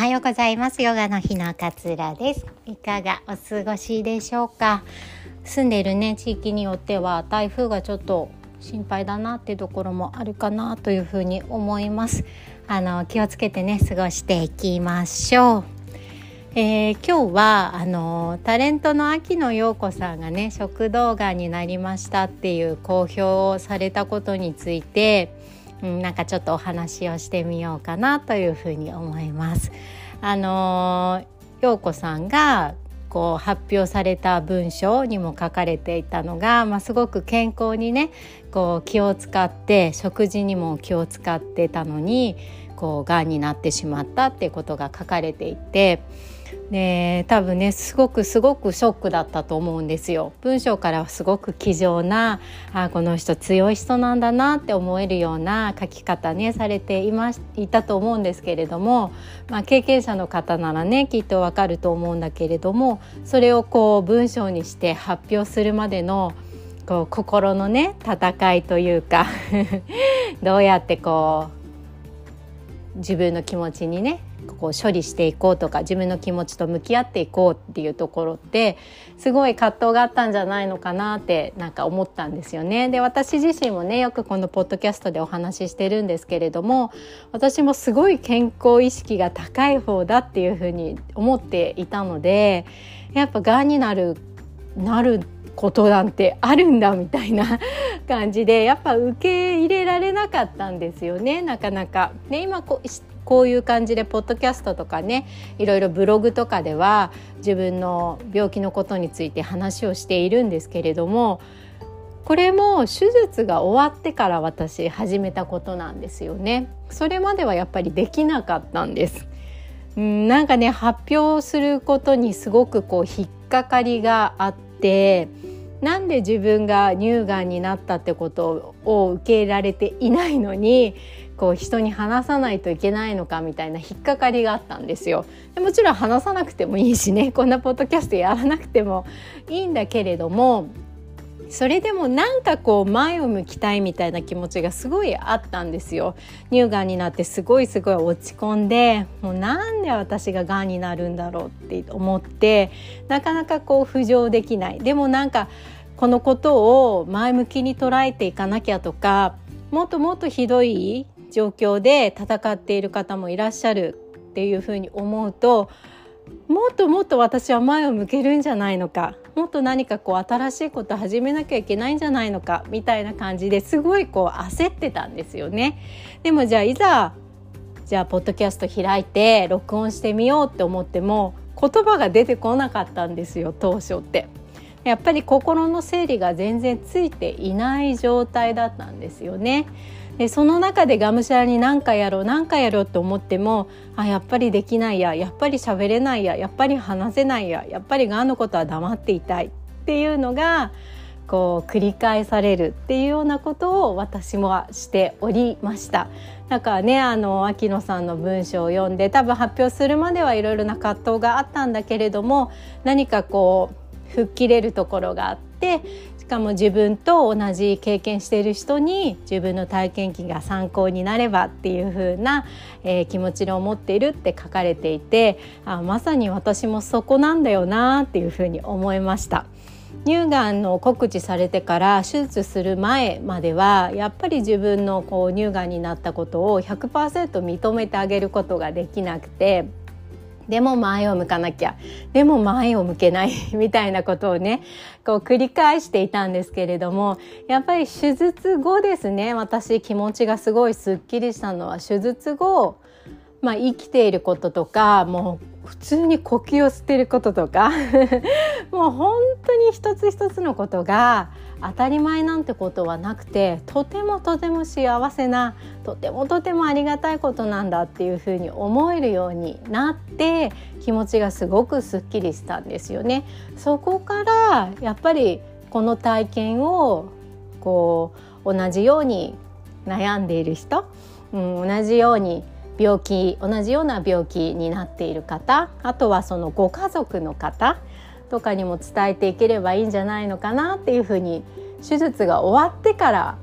はようございます。ヨガの日の勝浦です。いかがお過ごしでしょうか？住んでいるね地域によっては台風がちょっと心配だなっていうところもあるかなというふうに思います。あの気をつけてね過ごしていきましょう。えー、今日はあのタレントの秋野陽子さんがね食道がんになりましたっていう公表をされたことについてうん、なんかちょっとお話をしてみようかなというふうに思います。あの陽子さんがこう発表された文章にも書かれていたのが、まあ、すごく健康にねこう気を使って食事にも気を使ってたのにこうがんになってしまったっていうことが書かれていて。で多分ねすごくすごくショックだったと思うんですよ。文章からすごく気丈なあこの人強い人なんだなって思えるような書き方ねされていまいたと思うんですけれども、まあ、経験者の方ならねきっとわかると思うんだけれどもそれをこう文章にして発表するまでのこう心のね戦いというか どうやってこう自分の気持ちにねこう処理していこうとか自分の気持ちと向き合っていこうっていうところってすごい葛藤があったんじゃないのかなってなんか思ったんですよね。で私自身もねよくこのポッドキャストでお話ししてるんですけれども私もすごい健康意識が高い方だっていうふうに思っていたのでやっぱがんになるなるってことなんてあるんだみたいな 感じでやっぱ受け入れられなかったんですよねなかなか。ね今こうこういう感じでポッドキャストとかねいろいろブログとかでは自分の病気のことについて話をしているんですけれどもこれも手術が終わってから私始めたことなんですよね。それまではやっぱりできなかったんです。んなんかね発表することにすごくこう引っかかりがあってなんで自分が乳がんになったってことを受け入れられていないのにこう人に話さないといけないのかみたいな引っかかりがあったんですよ。でもちろん話さなくてもいいしねこんなポッドキャストやらなくてもいいんだけれどもそれでもなんかこう前を向きたいみたいな気持ちがすごいあったんですよ。乳がんになってすごいすごい落ち込んでもうなんで私ががんになるんだろうって思ってなかなかこう浮上できない。でもなんかこのことを前向きに捉えていかなきゃとかもっともっとひどい状況で戦っている方もいらっしゃるっていうふうに思うともっともっと私は前を向けるんじゃないのか。もっと何かこう新しいこと始めなきゃいけないんじゃないのかみたいな感じですごいこう焦ってたんですよね。でもじゃあいざじゃあポッドキャスト開いて録音してみようって思っても言葉が出てこなかったんですよ当初って。やっぱり心の整理が全然ついていない状態だったんですよね。でその中でがむしゃらに何かやろう何かやろうと思ってもあやっぱりできないややっぱり喋れないややっぱり話せないややっぱりがんのことは黙っていたいっていうのがこう繰り返されるっていうようなことを私もしておりました。だかねあの秋野さんの文章を読んで多分発表するまではいろいろな葛藤があったんだけれども何かこう吹っ切れるところがあってかも自分と同じ経験している人に自分の体験記が参考になればっていう風な、えー、気持ちを持っているって書かれていてあまさに私もそこなんだよなっていう風に思いました。乳がんの告知されてから手術する前まではやっぱり自分のこう乳がんになったことを100%認めてあげることができなくてでも前を向かなきゃ。でも前を向けない。みたいなことをねこう繰り返していたんですけれどもやっぱり手術後ですね私気持ちがすごいすっきりしたのは手術後まあ、生きていることとかもう普通に呼吸を吸ってることとか もう本当に一つ一つのことが当たり前なんてことはなくてとてもとても幸せなとてもとてもありがたいことなんだっていうふうに思えるようになって気持ちがすごくすっきりしたんですよね。そこからやっぱりこの体験をこう同じように悩んでいる人、うん、同じように病気同じような病気になっている方あとはそのご家族の方とかにも伝えていければいいんじゃないのかなっていうふうに手術が終わってから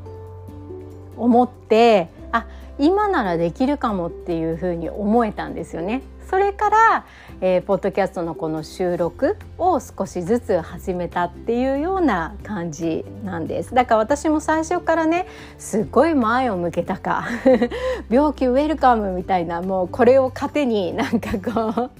思ってあ今ならできるかもっていうふうに思えたんですよね。それから、えー、ポッドキャストのこの収録を少しずつ始めたっていうような感じなんですだから私も最初からねすっごい前を向けたか 病気ウェルカムみたいなもうこれを糧になんかこう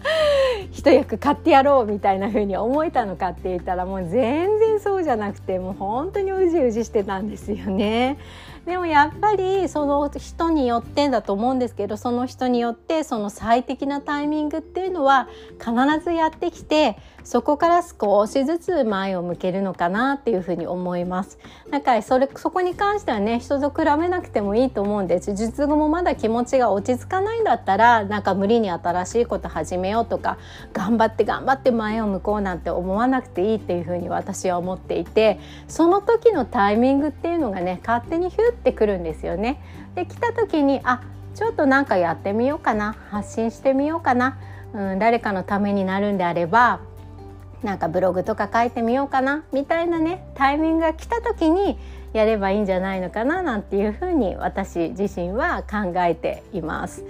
一役買ってやろうみたいな風に思えたのかって言ったらもう全然そうじゃなくてもう本当にうじうじしてたんですよね。でもやっぱりその人によってだと思うんですけどその人によってその最適なタイミングっていうのは必ずやってきてそこから少しずつ前を向けるのかなっていうふうに思います。だからそれそこに関してはね人と比べなくてもいいと思うんです術後もまだ気持ちが落ち着かないんだったらなんか無理に新しいこと始めようとか頑張って頑張って前を向こうなんて思わなくていいっていうふうに私は思っていてその時のタイミングっていうのがね勝手にヒュッてくるんですよね。で来た時にあちょっとなんかやってみようかな発信してみようかな、うん、誰かのためになるんであればなんかブログとか書いてみようかなみたいなねタイミングが来た時にやればいいんじゃないのかななんていうふうに私自身は考えています。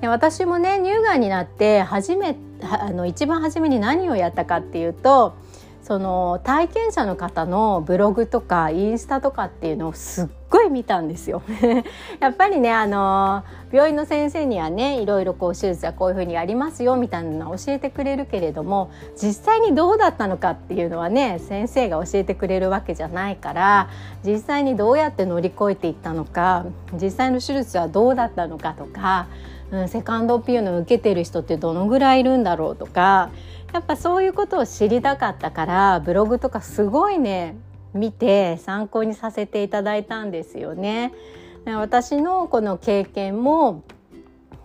で私もね乳がんになって初めあの一番初めに何をやったかっていうとその体験者の方のブログとかインスタとかっていうのをすっごい見たんですよ。やっぱりねあの病院の先生にはねいろいろこう手術はこういうふうにやりますよみたいなのを教えてくれるけれども実際にどうだったのかっていうのはね先生が教えてくれるわけじゃないから実際にどうやって乗り越えていったのか実際の手術はどうだったのかとか、うん、セカンドオピニオンを受けてる人ってどのぐらいいるんだろうとかやっぱそういうことを知りたかったからブログとかすごいね見て参考にさせていただいたんですよね。私のこの経験も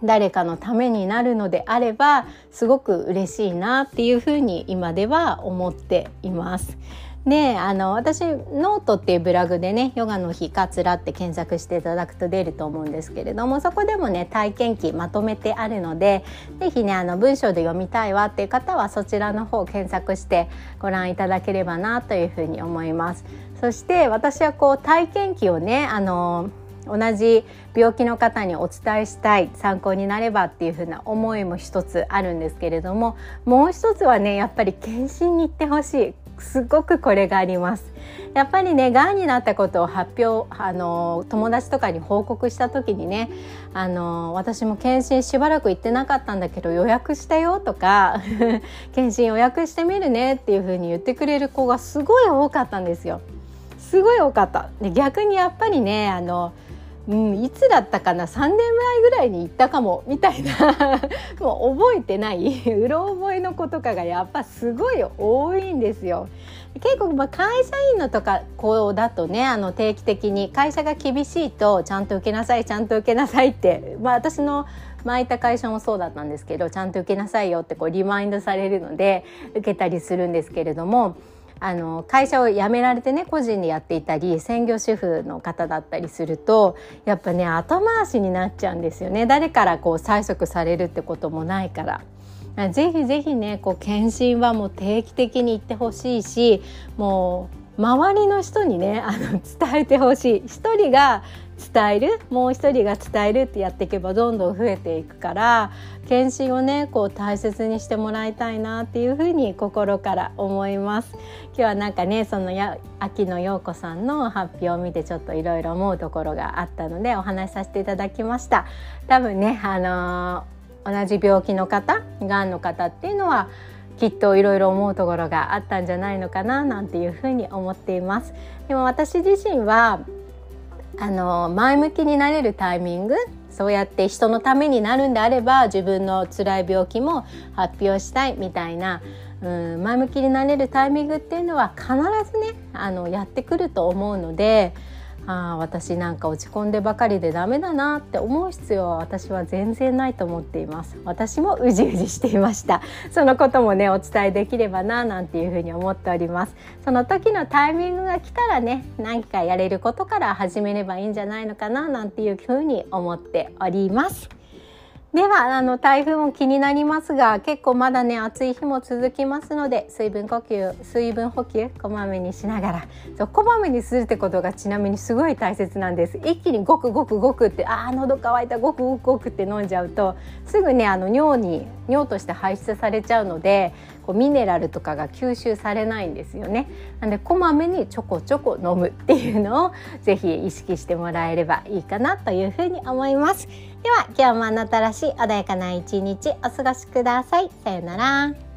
誰かのためになるのであればすごく嬉しいなっていうふうに今では思っています。であの私ノートっていうブログでねヨガの日カツラって検索していただくと出ると思うんですけれどもそこでもね体験記まとめてあるので是非ねあの文章で読みたいわっていう方はそちらの方を検索してご覧いただければなというふうに思います。そして私はこう体験記をねあの同じ病気の方にお伝えしたい参考になればっていう風な思いも一つあるんですけれどももう一つはねやっぱり検診に行ってほしいすごくこれがあります。やっぱりねがんになったことを発表あの友達とかに報告した時にねあの私も検診しばらく行ってなかったんだけど予約したよとか 検診予約してみるねっていう風に言ってくれる子がすごい多かったんですよ。すごい多かった。で逆にやっぱりねあのうん、いつだったかな？3年前ぐらいに行ったかもみたいな もう覚えてない うろ覚えの子とかがやっぱすごい多いんですよ。結構まあ会社員のとか子だとねあの定期的に会社が厳しいとちゃんと受けなさいちゃんと受けなさいって、まあ、私の前いた会社もそうだったんですけどちゃんと受けなさいよってこうリマインドされるので受けたりするんですけれども。あの会社を辞められてね個人でやっていたり専業主婦の方だったりするとやっぱね後回しになっちゃうんですよね誰からこう催促されるってこともないから。ぜひぜひねこう検診はもう定期的に行ってほしいしもう周りの人にねあの伝えてほしい。一人が伝えるもう一人が伝えるってやっていけばどんどん増えていくから検診をねこう大切にしてもらいたいなっていうふうに心から思います。今日はなんかねそのや秋野陽子さんの発表を見てちょっといろいろ思うところがあったのでお話しさせていただきました。多分ねあのー、同じ病気の方がんの方っていうのはきっといろいろ思うところがあったんじゃないのかななんていうふうに思っています。でも私自身はあの前向きになれるタイミングそうやって人のためになるんであれば自分の辛い病気も発表したいみたいな、うん、前向きになれるタイミングっていうのは必ずねあのやってくると思うのであ私なんか落ち込んでばかりでダメだなって思う必要は私は全然ないと思っています。私もうじうじしていました。そのこともねお伝えできればななんていうふうに思っております。その時のタイミングが来たらね何かやれることから始めればいいんじゃないのかななんていうふうに思っております。ではあの台風も気になりますが結構まだね暑い日も続きますので水分呼吸水分補給こまめにしながらそうこまめにするってことがちなみにすごい大切なんです。一気にごくごくごくってああ喉乾いたごくごくごくって飲んじゃうとすぐねあの尿に尿として排出されちゃうのでこうミネラルとかが吸収されないんですよね。なんでこまめにちょこちょこ飲むっていうのをぜひ意識してもらえればいいかなというふうに思います。では今日もあなたらしい穏やかな一日お過ごしください。さようなら。